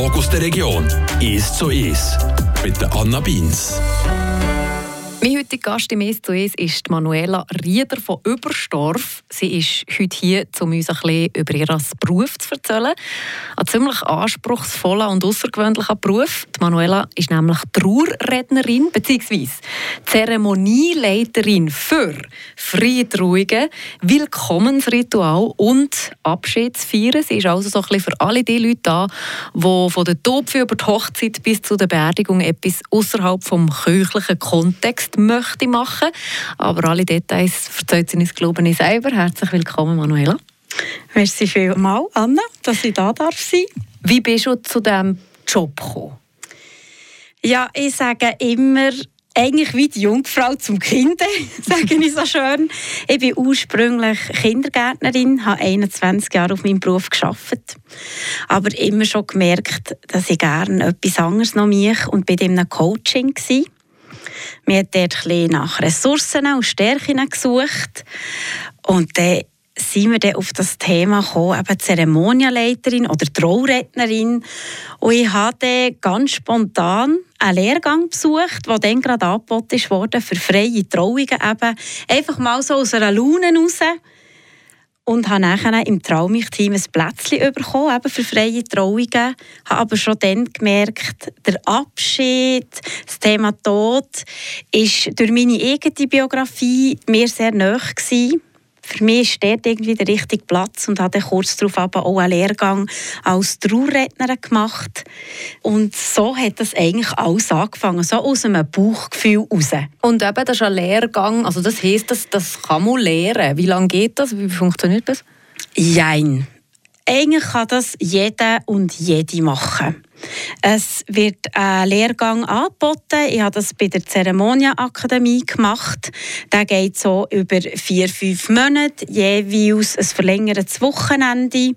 Talk aus der Region. «Ist zu ist» mit Anna Beins. Mein heutiger Gast im «Es zu es» ist Manuela Rieder von Überstorf. Sie ist heute hier, um uns ein bisschen über ihren Beruf zu erzählen. Ein ziemlich anspruchsvoller und außergewöhnlicher Beruf. Die Manuela ist nämlich Trauerrednerin bzw. Zeremonieleiterin für Friedruhige, Willkommensritual und Abschiedsfeiern. Sie ist also so ein bisschen für alle die Leute da, die von der Topfe über die Hochzeit bis zu der Beerdigung etwas außerhalb vom kirchlichen Kontext Podcast möchte machen. Aber alle Details erzählt sie uns, glaube ich, selber. Herzlich willkommen, Manuela. Merci vielmals, Anna, dass ich da darf sein. Wie bist du zu diesem Job gekommen? Ja, ich sage immer, eigentlich wie die Jungfrau zum Kind, sage ich so schön. Ich bin ursprünglich Kindergärtnerin, habe 21 Jahre auf meinem Beruf geschafft, aber immer schon gemerkt, dass ich gerne etwas anderes noch mache und bin in einem Coaching gewesen. Wir haben dort nach Ressourcen und Stärken gesucht. Und dann sind wir dann auf das Thema gekommen, eben Zeremonienleiterin oder Traurednerin. Und ich habe ganz spontan einen Lehrgang besucht, der dann gerade angeboten wurde für freie Trauungen. Eben einfach mal so aus einer Laune heraus und habe nachher im Traumich-Team ein Plätzchen bekommen, eben für freie Trauungen. Habe aber schon dann gemerkt, der Abschied, das Thema Tod, ist durch meine eigene Biografie mir sehr nahe gewesen für mich ist dort irgendwie der richtige Platz und habe kurz darauf aber auch einen Lehrgang als Trauerrednerin gemacht. Und so hat das eigentlich alles angefangen, so aus einem Bauchgefühl raus. Und eben, das ist ein Lehrgang, also das heisst, das, das kann man lernen. Wie lange geht das? Wie funktioniert das? Jein. Eigentlich kann das jeder und jede machen. Es wird ein Lehrgang angeboten. Ich habe das bei der Zeremonienakademie gemacht. Der geht so über vier, fünf Monate, jeweils ein verlängertes Wochenende.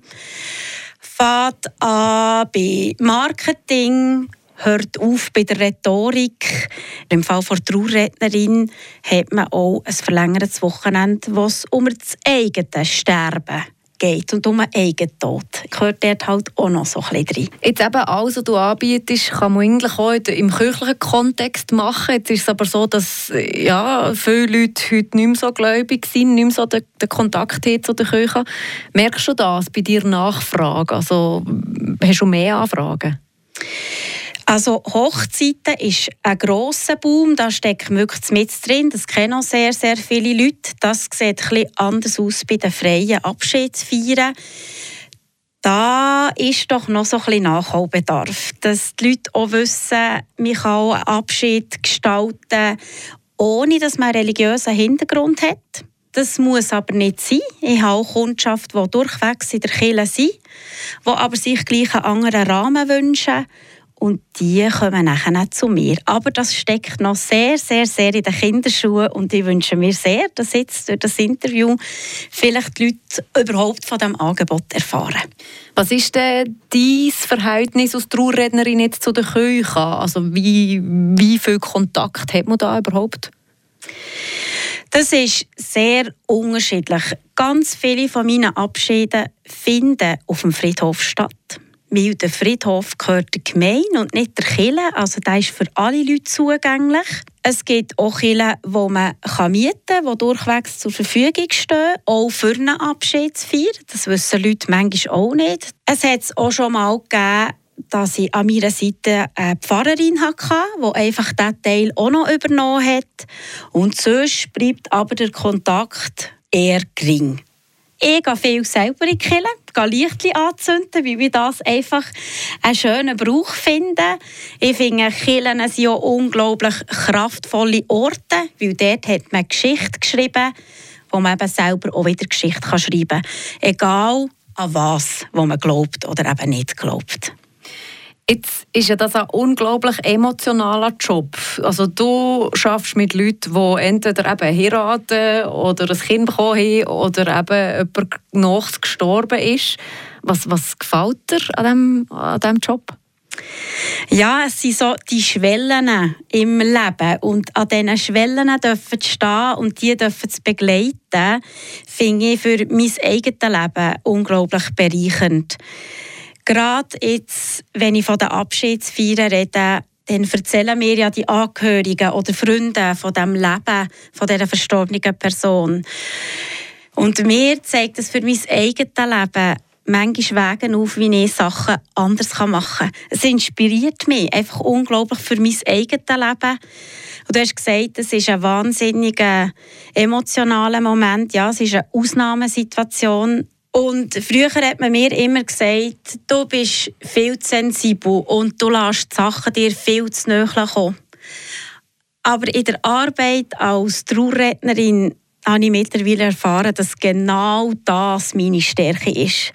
Fahrt an bei Marketing, hört auf bei der Rhetorik. Im Fall der Trauerrednerin hat man auch ein verlängertes Wochenende, wo es um das eigene Sterben geht und um einen Eigentod. Gehört dort halt auch noch so ein bisschen rein. Jetzt eben alles, was du anbietest, kann man eigentlich auch im kirchlichen Kontext machen. Jetzt ist es aber so, dass ja, viele Leute heute nicht mehr so gläubig sind, nicht mehr so den, den Kontakt zu der Kirche. Merkst du das bei dir Nachfragen? Also, hast du mehr Anfragen? Also Hochzeiten ist ein grosser Boom, da steckt wirklich mit drin. Das kennen auch sehr, sehr viele Leute. Das sieht etwas anders aus bei den freien Abschiedsfeiern. Da ist doch noch so ein bisschen Nachholbedarf, dass die Leute auch wissen, man kann einen Abschied gestalten, ohne dass man einen religiösen Hintergrund hat. Das muss aber nicht sein. Ich habe auch Kundschaft, die durchwegs in der Kirche sind, die aber sich gleich einen anderen Rahmen wünschen und die kommen nachher zu mir. Aber das steckt noch sehr, sehr, sehr in den Kinderschuhen und ich wünsche mir sehr, dass jetzt durch das Interview vielleicht die Leute überhaupt von diesem Angebot erfahren. Was ist denn dein Verhältnis als Trauerrednerin jetzt zu der Kirche? Also wie, wie viel Kontakt hat man da überhaupt? Das ist sehr unterschiedlich. Ganz viele von meinen Abschieden finden auf dem Friedhof statt weil der Friedhof gehört der Gemeinde und nicht der Kirche. Also der ist für alle Leute zugänglich. Es gibt auch Kirchen, die man mieten kann, die durchwegs zur Verfügung stehen, auch für eine Abschiedsfeier. Das wissen Leute manchmal auch nicht. Es hat auch schon mal gegeben, dass ich an meiner Seite eine Pfarrerin hatte, die einfach diesen Teil auch noch übernommen hat. Und sonst bleibt aber der Kontakt eher gering. Ich gehe viel selber in die Kirche, gehe anzünden, weil ich das einfach einen schönen Brauch finde. Ich finde, Kirchen sind auch unglaublich kraftvolle Orte, weil dort hat man Geschichte geschrieben, wo man eben selber auch wieder Geschichte schreiben kann. Egal an was, wo man glaubt oder eben nicht glaubt. Jetzt ist ja das ein unglaublich emotionaler Job. Also du schaffst mit Leuten, die entweder eben heiraten oder ein Kind bekommen haben oder eben jemand nachts gestorben ist. Was, was gefällt dir an diesem, an diesem Job? Ja, es sind so die Schwellen im Leben und an diesen Schwellen dürfen stehen und die dürfen zu begleiten, finde ich für mein eigenes Leben unglaublich bereichernd. Gerade jetzt, wenn ich von den Abschiedsfeiern rede, dann erzählen mir ja die Angehörigen oder Freunde von dem Leben von dieser verstorbenen Person. Und mir zeigt es für mein eigenes Leben manchmal Wege auf, wie ich Sachen anders machen kann. Es inspiriert mich einfach unglaublich für mein eigenes Leben. Und du hast gesagt, es ist ein wahnsinniger emotionaler Moment. Ja, es ist eine Ausnahmesituation. Und früher hat man mir immer gesagt, du bist viel zu sensibel und du lässt die Sachen dir viel zu nahe kommen. Aber in der Arbeit als Trauerrednerin habe ich mittlerweile erfahren, dass genau das meine Stärke ist.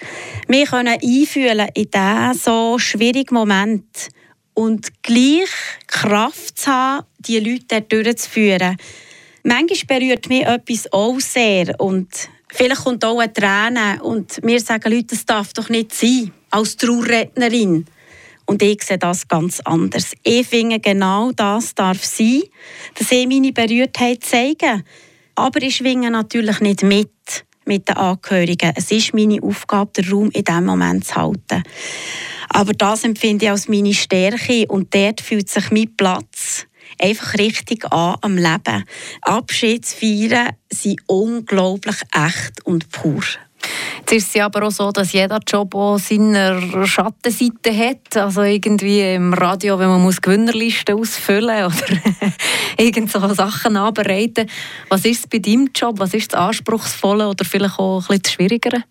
Wir können einfühlen in diesen so schwierigen Moment und gleich Kraft zu haben, die Leute durchzuführen. Manchmal berührt mich etwas auch sehr und vielleicht kommt auch eine Träne und mir sagen Leute, das darf doch nicht sein, als Trauerrednerin. Und ich sehe das ganz anders. Ich finde, genau das darf sein, dass ich meine Berührtheit zeige. Aber ich schwinge natürlich nicht mit mit den Angehörigen. Es ist meine Aufgabe, den Raum in diesem Moment zu halten. Aber das empfinde ich als meine Stärke und dort fühlt sich mein Platz einfach richtig an am Leben. Abschiedsfeiern sind unglaublich echt und pur. Jetzt ist es aber auch so, dass jeder Job auch seine Schattenseite hat. Also irgendwie im Radio, wenn man muss Gewinnerlisten ausfüllen oder irgend so Sachen nachbereiten. Was ist es bei deinem Job? Was ist das Anspruchsvolle oder vielleicht auch ein bisschen das Schwierigere?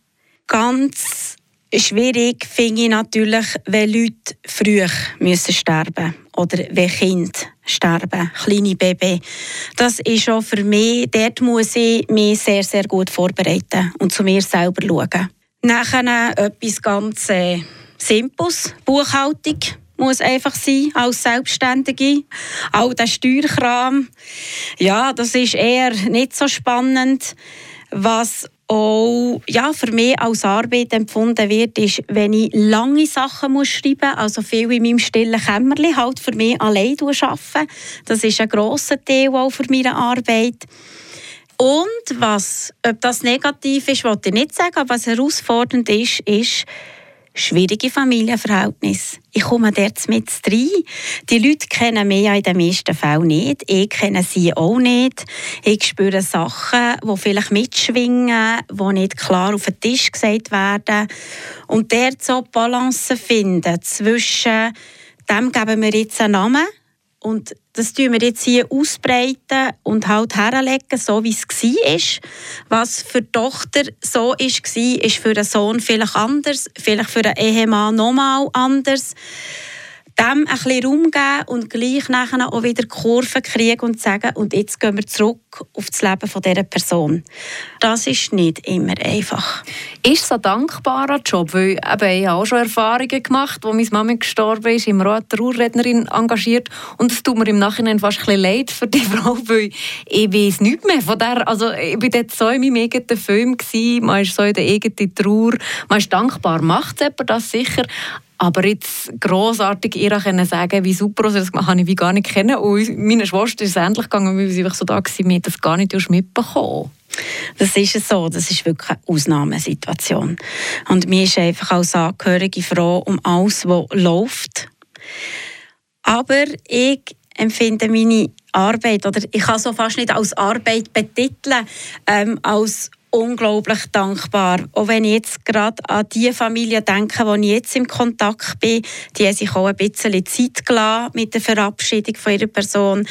Ganz schwierig finde ich natürlich, wenn Leute früh müssen sterben oder wenn Kinder sterben, kleine Baby. Das ist auch für mich, dort muss ich mich sehr, sehr gut vorbereiten und zu mir selber schauen. Nachher etwas ganz äh, Simples, Buchhaltung muss einfach sein als Selbstständige. All der Steuerkram, ja, das ist eher nicht so spannend. Was auch ja, für mich als Arbeit empfunden wird, ist, wenn ich lange Sachen muss schreiben muss, also viel in meinem stillen Kämmerchen, halt für mich allein arbeiten. Das ist ein grosser Teil auch für meine Arbeit. Und was, ob das negativ ist, wollte ich nicht sagen, aber was herausfordernd ist, ist, schwierige Familienverhältnisse. Ich komme dort mit rein. Die Leute kennen mich ja in den meisten Fällen nicht. Ich kenne sie auch nicht. Ich spüre Sachen, die vielleicht mitschwingen, die nicht klar auf den Tisch gesagt werden. Und dort so Balance finden zwischen dem geben wir jetzt einen Namen und das tun wir jetzt hier ausbreiten und halt herlegen, so wie es war. Was für die Tochter so war, ist für den Sohn vielleicht anders, vielleicht für den Ehemann nochmal anders dem ein bisschen Raum geben und gleich nachher auch wieder Kurven kriegen und sagen, und jetzt gehen wir zurück auf das Leben von dieser Person. Das ist nicht immer einfach. Ist es ein dankbarer Job? Weil eben, ich habe auch schon Erfahrungen gemacht, wo meine Mama gestorben ist, immer auch eine Trauerrednerin engagiert und es tut mir im Nachhinein fast ein bisschen leid für die Frau, weil ich weiß nichts mehr von der, also ich war dort so in meinem eigenen Film, gewesen, man ist so in der eigenen Trauer, man ist dankbar, macht es das sicher, aber jetzt grossartig ihr können sagen, wie super sie das gemacht habe ich gar nicht kennen. Und meine Schwester ist es endlich gegangen, weil sie so da war, mir das gar nicht mitbekommen. Das ist so, das ist wirklich eine Ausnahmesituation. Und mir ist einfach als Angehörige froh um alles, was läuft. Aber ich empfinde meine Arbeit, oder ich kann so fast nicht als Arbeit betiteln, ähm, als unglaublich dankbar. Auch wenn ich jetzt gerade an die Familie denke, wo ich jetzt im Kontakt bin, die haben sich auch ein bisschen Zeit gelassen mit der Verabschiedung von ihrer Person.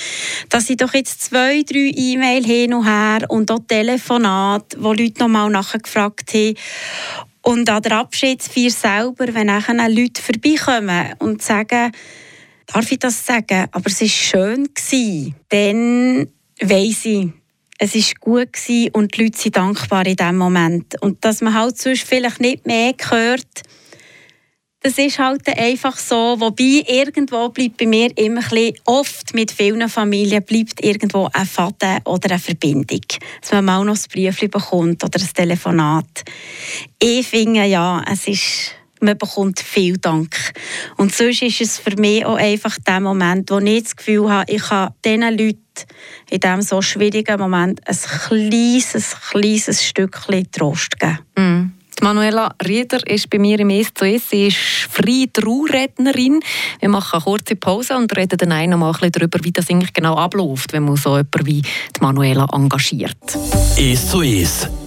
Dass ich doch jetzt zwei, drei E-Mail hin und her und auch Telefonate, wo Leute noch mal nachgefragt haben. Und an der Abschiedsfeier selber, wenn nachher Leute vorbeikommen und sagen, darf ich das sagen, aber es war schön, dann weiss ich, es war gut gewesen und die Leute sind dankbar in diesem Moment. Und dass man halt sonst vielleicht nicht mehr hört, das ist halt einfach so. Wobei irgendwo bleibt bei mir immer ein bisschen, oft mit vielen Familien bleibt irgendwo ein Faden oder eine Verbindung. Dass man mal noch ein Brief bekommt oder ein Telefonat. Ich finde ja, es ist man bekommt viel Dank. Und sonst ist es für mich auch einfach der Moment, wo ich das Gefühl habe, ich kann diesen Leuten in diesem so schwierigen Moment ein kleines, kleines Stückchen Trost geben. Mm. Die Manuela Rieder ist bei mir im S2S. Sie ist freie Trauerrednerin. Wir machen eine kurze Pause und reden dann noch mal ein bisschen darüber, wie das eigentlich genau abläuft, wenn man so jemanden wie die Manuela engagiert. S2S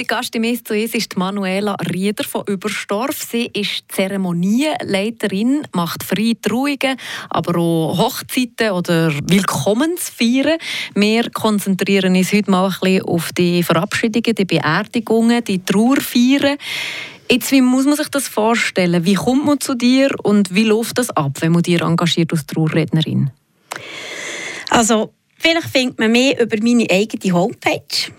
Mein heutiger Gast im «Es zu Es» ist Manuela Rieder von Überstorf. Sie ist Zeremonienleiterin, macht freie Trauungen, aber auch Hochzeiten oder Willkommensfeiern. Wir konzentrieren uns heute mal ein bisschen auf die Verabschiedungen, die Beerdigungen, die Trauerfeiern. Jetzt, wie muss man sich das vorstellen? Wie kommt man zu dir und wie läuft das ab, wenn man dir engagiert als Trauerrednerin? Also, vielleicht findet man mehr über meine eigene Homepage.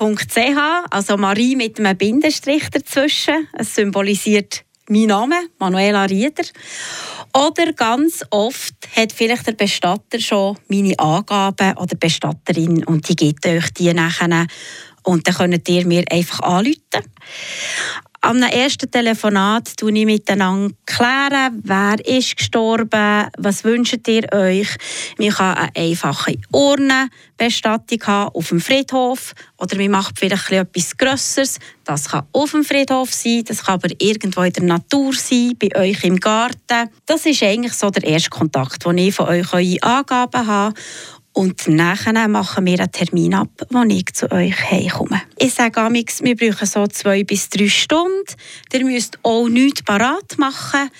Marie.ch, also Marie mit einem Bindestrich dazwischen. Es symbolisiert mein Name, Manuela Rieder. Oder ganz oft hat vielleicht der Bestatter schon meine Angaben oder Bestatterin und die gibt euch die nachher und dann könnt ihr mir einfach anrufen. Am ersten Telefonat kläre ich miteinander, klären, wer ist gestorben, was wünscht ihr euch. Wir kann eine einfache Urnenbestattung haben auf dem Friedhof oder wir machen vielleicht etwas Grösseres. Das kann auf dem Friedhof sein, das kann aber irgendwo in der Natur sein, bei euch im Garten. Das ist eigentlich so der erste Kontakt, wo ich von euch eure Angaben habe und nachher machen wir einen Termin ab, wo ich zu euch heimkomme. Ich sage wir brauchen so zwei bis drei Stunden. Ihr müsst auch nichts parat machen.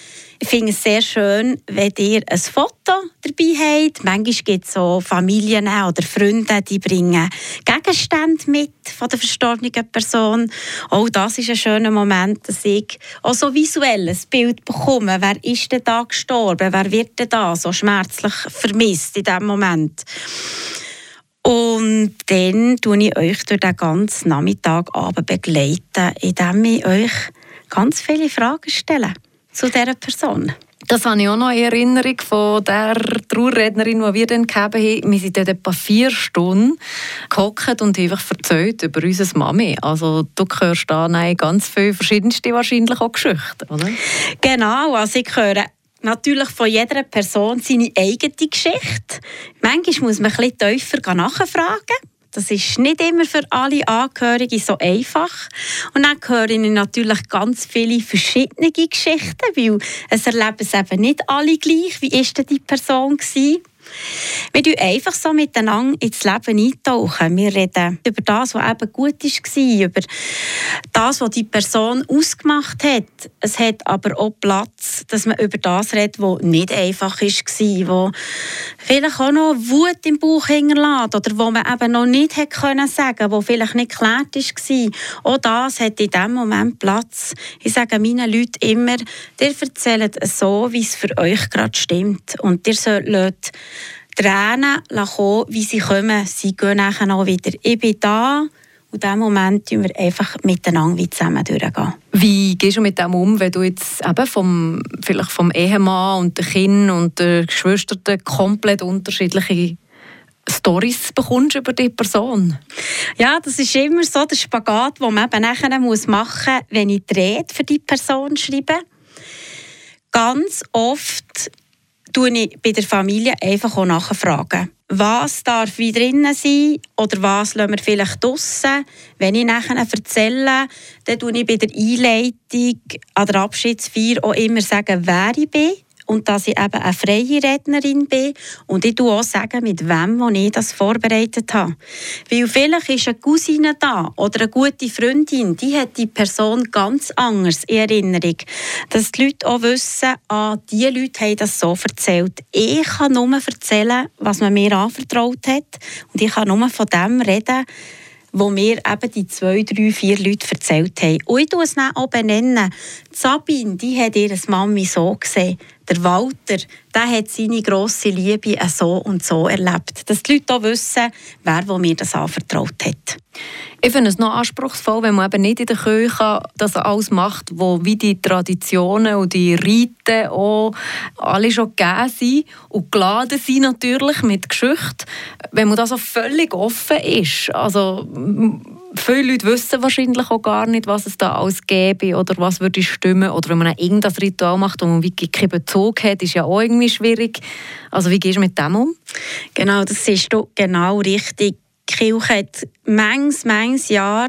Ich finde es sehr schön, wenn ihr ein Foto dabei habt. Manchmal gibt es so Familien oder Freunde, die bringen Gegenstände mit von der verstorbenen Person. Auch das ist ein schöner Moment, dass ich auch so visuell ein Bild bekomme. Wer ist denn da gestorben? Wer wird denn da so schmerzlich vermisst in diesem Moment? Und dann begleite ich euch durch den ganzen Nachmittag begleiten, indem ich euch ganz viele Fragen stelle zu dieser Person. Das habe ich auch noch in Erinnerung von der Trauerrednerin, die wir dann gegeben haben. Wir sind dort etwa vier Stunden gehockt und einfach erzählt über unsere Mami. Also du hörst da ganz viele verschiedenste wahrscheinlich auch Geschichten, oder? Genau, also ich höre natürlich von jeder Person seine eigene Geschichte. Manchmal muss man ein bisschen tiefer nachfragen. Das ist nicht immer für alle Angehörigen so einfach. Und dann höre ich natürlich ganz viele verschiedene Geschichten, weil es erleben es eben nicht alle gleich. Wie war denn die Person? Gewesen? Wir tauchen einfach so miteinander ins Leben eintauchen. Wir reden über das, was eben gut war, über das, was die Person ausgemacht hat. Es hat aber auch Platz, dass man über das redet, was nicht einfach war, wo vielleicht auch noch Wut im Bauch hinterlässt oder wo man eben noch nicht hätte können sagen, wo vielleicht nicht geklärt war. Auch das hat in diesem Moment Platz. Ich sage meinen Leuten immer, ihr erzählt so, wie es für euch gerade stimmt. Und ihr sollt Tränen kommen, wie sie kommen. Sie gehen nachher auch wieder. Ich bin da. Und in diesem Moment gehen wir einfach miteinander zusammen durchgehen. Wie gehst du mit dem um, wenn du jetzt eben vom, vielleicht vom Ehemann und den Kindern und den Geschwistern komplett unterschiedliche Stories bekommst über die Person? Ja, das ist immer so der Spagat, den man eben nachher machen muss, wenn ich die Rede für die Person schreibe. Ganz oft tue ich bei der Familie einfach auch nachfragen. Was darf wie drinnen sein oder was lassen wir vielleicht draussen? Wenn ich nachher erzähle, dann tue ich bei der Einleitung an der Abschiedsfeier auch immer sagen, wer ich bin und dass ich eben eine freie Rednerin bin und ich auch sagen, mit wem ich das vorbereitet habe. Weil vielleicht ist eine Cousine da oder eine gute Freundin, die hat die Person ganz anders in Erinnerung. Dass die Leute auch wissen, ah, diese Leute haben das so erzählt. Ich kann nur erzählen, was man mir anvertraut hat und ich kann nur von dem reden, wo mir eben die zwei, drei, vier Leute erzählt haben. Und ich tue es auch benennen. Sabine, die hat ihre Mami so gesehen. Der Walter, der hat seine grosse Liebe so und so erlebt. Dass die Leute auch wissen, wer wo mir das anvertraut hat. Ich finde es noch anspruchsvoll, wenn man eben nicht in der Kirche das alles macht, wo wie die Traditionen und die Riten auch alle schon gegeben sind und geladen sind natürlich mit Geschichte. Wenn man da so völlig offen ist, also viele Leute wissen wahrscheinlich auch gar nicht, was es da alles gäbe oder was würde stimmen. Oder wenn man irgendein Ritual macht, wo man wirklich keinen Bezug hat, ist ja auch irgendwie schwierig. Also wie gehst du mit dem um? Genau, das ist genau richtig. Die Kirche hat manches, manches Jahr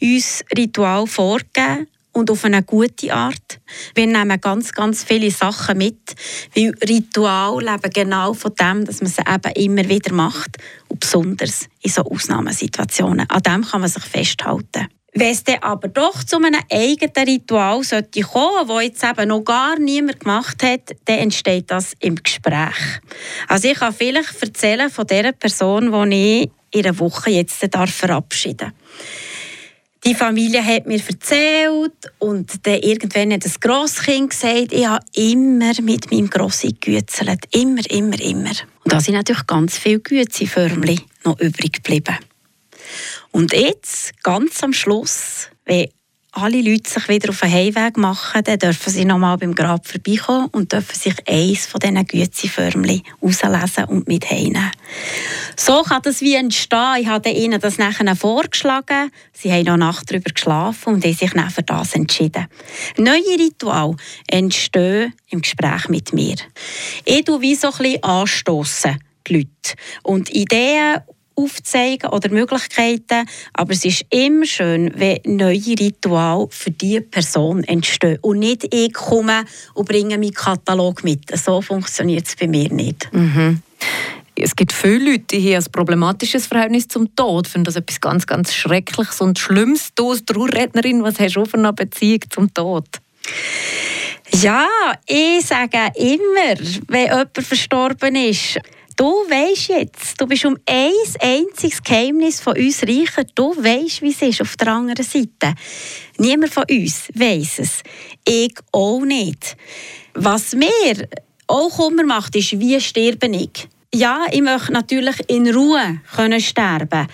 uns Ritual vorgegeben und auf eine gute Art. Wir nehmen ganz, ganz viele Sachen mit, weil Ritual leben genau von dem, dass man sie eben immer wieder macht und besonders in so Ausnahmesituationen. An dem kann man sich festhalten. Wenn es dann aber doch zu einem eigenen Ritual sollte kommen, das jetzt eben noch gar niemand gemacht hat, dann entsteht das im Gespräch. Also ich kann vielleicht erzählen von der Person, die ich in einer Woche jetzt verabschieden darf. Die Familie hat mir erzählt und dann irgendwann hat das Grosskind gesagt, ich habe immer mit meinem Grossi gegützelt. Immer, immer, immer. Und da sind natürlich ganz viele Gützi-Förmchen noch übrig geblieben. Und jetzt, ganz am Schluss, wenn alle Leute sich wieder auf den Heimweg machen, dann dürfen sie nochmal beim Grab vorbeikommen und dürfen sich eins von diesen Gützi-Förmchen rauslesen und mit heimnehmen. So kann das wie entstehen. Ich habe ihnen das nachher vorgeschlagen. Sie haben noch Nacht darüber geschlafen und haben sich dann für das entschieden. Neue Rituale entstehen im Gespräch mit mir. Ich tue wie so ein bisschen anstossen, die Leute. Und Ideen aufzeigen oder Möglichkeiten. Aber es ist immer schön, wenn neue Rituale für diese Person entstehen. Und nicht ich komme und bringe meinen Katalog mit. So funktioniert es bei mir nicht. Mhm. Es gibt viele Leute, die haben ein problematisches Verhältnis zum Tod. Finden das etwas ganz, ganz Schreckliches und Schlimmes. Du als Trauerrednerin, was hast du für eine Beziehung zum Tod? Ja, ich sage immer, wenn jemand verstorben ist, du weißt jetzt, du bist um ein einziges Geheimnis von uns reicher. Du weißt, wie es ist auf der anderen Seite. Niemand von uns weiß es. Ich auch nicht. Was mir auch Kummer macht, ist, wie sterbe ich? Ja, ich möchte natürlich in Ruhe können sterben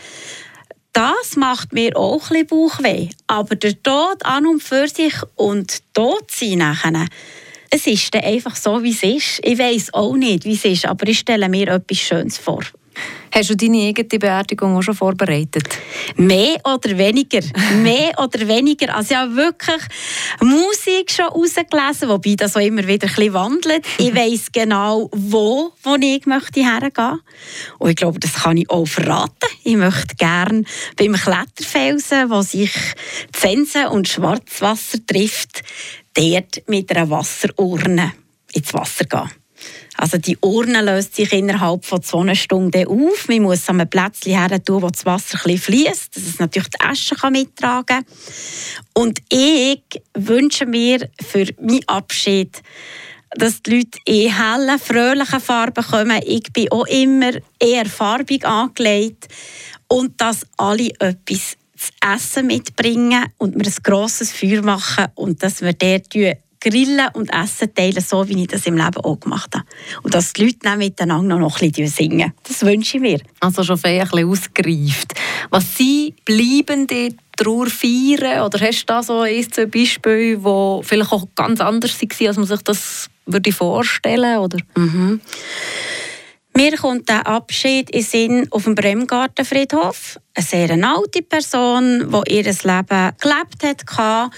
das macht mir auch ein bisschen Bauchweh. Aber der Tod an und für sich und tot sein nachher, es ist dann einfach so, wie es ist. Ich weiß auch nicht, wie es ist, aber ich stelle mir etwas Schönes vor. Hast du deine eigene Beerdigung auch schon vorbereitet? Mehr oder weniger. Mehr oder weniger. Also ja, wirklich Musik schon rausgelesen, wobei das auch immer wieder ein bisschen wandelt. Ich weiss genau, wo, wo ich möchte hergehen. Und ich glaube, das kann ich auch verraten. Ich möchte gerne beim Kletterfelsen, wo sich Zensen und Schwarzwasser trifft, dort mit einer Wasserurne ins Wasser gehen. Also die Urne löst sich innerhalb von zwei Stunden auf. Man muss an einem Plätzchen her tun, wo das Wasser fließt, dass es natürlich die Asche mittragen kann. Und ich wünsche mir für meinen Abschied, dass die Leute in hellen, fröhlichen Farben kommen. Ich bin auch immer eher farbig angelegt. Und dass alle etwas zu essen mitbringen und wir ein grosses Feuer machen und dass wir dort Grillen und Essen teilen, so wie ich das im Leben auch gemacht habe. Und dass die Leute dann miteinander noch ein bisschen singen. Das wünsche ich mir. Also schon ein bisschen ausgereift. Was sind bleibende Trauer feiern? Oder hast du da so ein, zwei Beispiele, die vielleicht auch ganz anders waren, als man sich das würde vorstellen würde? Mhm. Mir kommt der Abschied in Sinn auf dem Bremgartenfriedhof. Eine sehr alte Person, die ihr Leben gelebt hat waren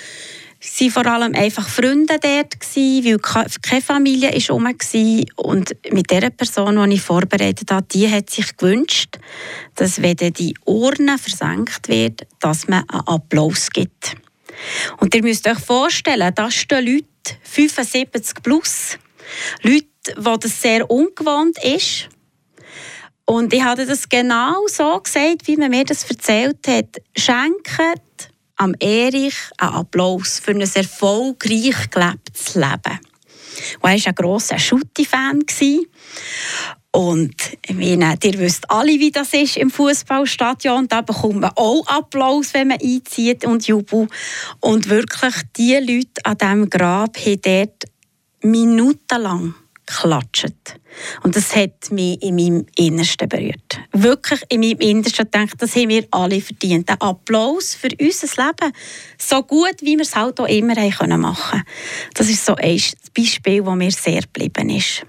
vor allem einfach Freunde dort, weil keine Familie war rum. Und mit der Person, die ich vorbereitet habe, die hat sich gewünscht, dass, wenn die Urne versenkt wird, dass man einen Applaus gibt. Und ihr müsst euch vorstellen, das stehen Leute, 75 plus, Leute, wo das sehr ungewohnt ist. Und ich hatte das genau so gesagt, wie man mir das erzählt hat. Schenkt am Erich einen Applaus für ein erfolgreich gelebtes Leben. Und er war ein grosser Schutti-Fan. Und ich meine, ihr wisst alle, wie das ist im Fußballstadion. Da bekommt man auch Applaus, wenn man einzieht und jubelt. Und wirklich, die Leute an diesem Grab haben dort minutenlang geklatscht. Und das hat mich in meinem Innersten berührt. Wirklich in meinem Innersten gedacht, das haben wir alle verdient. Ein Applaus für unser Leben. So gut, wie wir es halt auch immer machen können. Das ist so ein Beispiel, das mir sehr geblieben ist.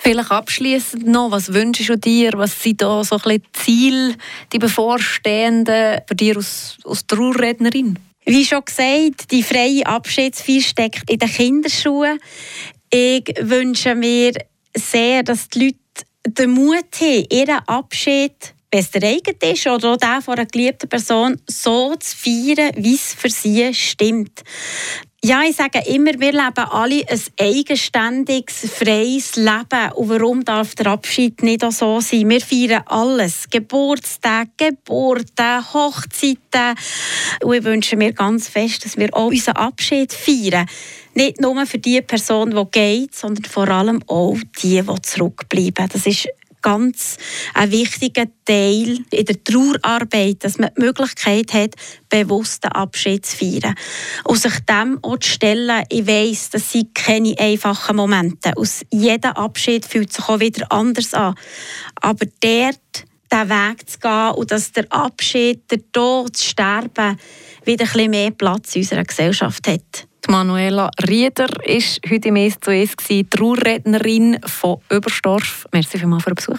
Vielleicht abschließend noch, was wünschst du dir? Was sind da so ein bisschen Ziele, die bevorstehenden für dich als, als Trauerrednerin? Wie schon gesagt, die freie Abschiedsfeier steckt in den Kinderschuhen. Ich wünsche mir sehr, dass die Leute den Mut haben, ihren Abschied, wenn es der eigene ist oder auch der von einer geliebten Person, so zu feiern, wie es für sie stimmt. Ja, ich sage immer, wir leben alle ein eigenständiges, freies Leben. Und warum darf der Abschied nicht auch so sein? Wir feiern alles. Geburtstage, Geburten, Hochzeiten. Und ich wünsche mir ganz fest, dass wir auch unseren Abschied feiern. Nicht nur für die Person, die geht, sondern vor allem auch die, die zurückbleiben. Das ist ganz ein wichtiger Teil in der Trauerarbeit, dass man die Möglichkeit hat, bewussten Abschied zu feiern. Und sich dem auch zu stellen, ich weiss, das sind keine einfachen Momente. Aus jedem Abschied fühlt sich auch wieder anders an. Aber dort den Weg zu gehen und dass der Abschied, der Tod, das Sterben wieder ein bisschen mehr Platz in unserer Gesellschaft hat. Manuela Rieder war heute im «Es zu Trauerrednerin von Überstorf. Merci vielmals für den Besuch.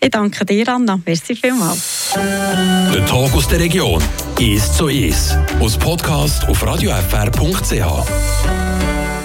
Ich danke dir, Anna. Merci vielmals. Der Tag aus der Region «Es zu Es» aus Podcast auf radiofr.ch.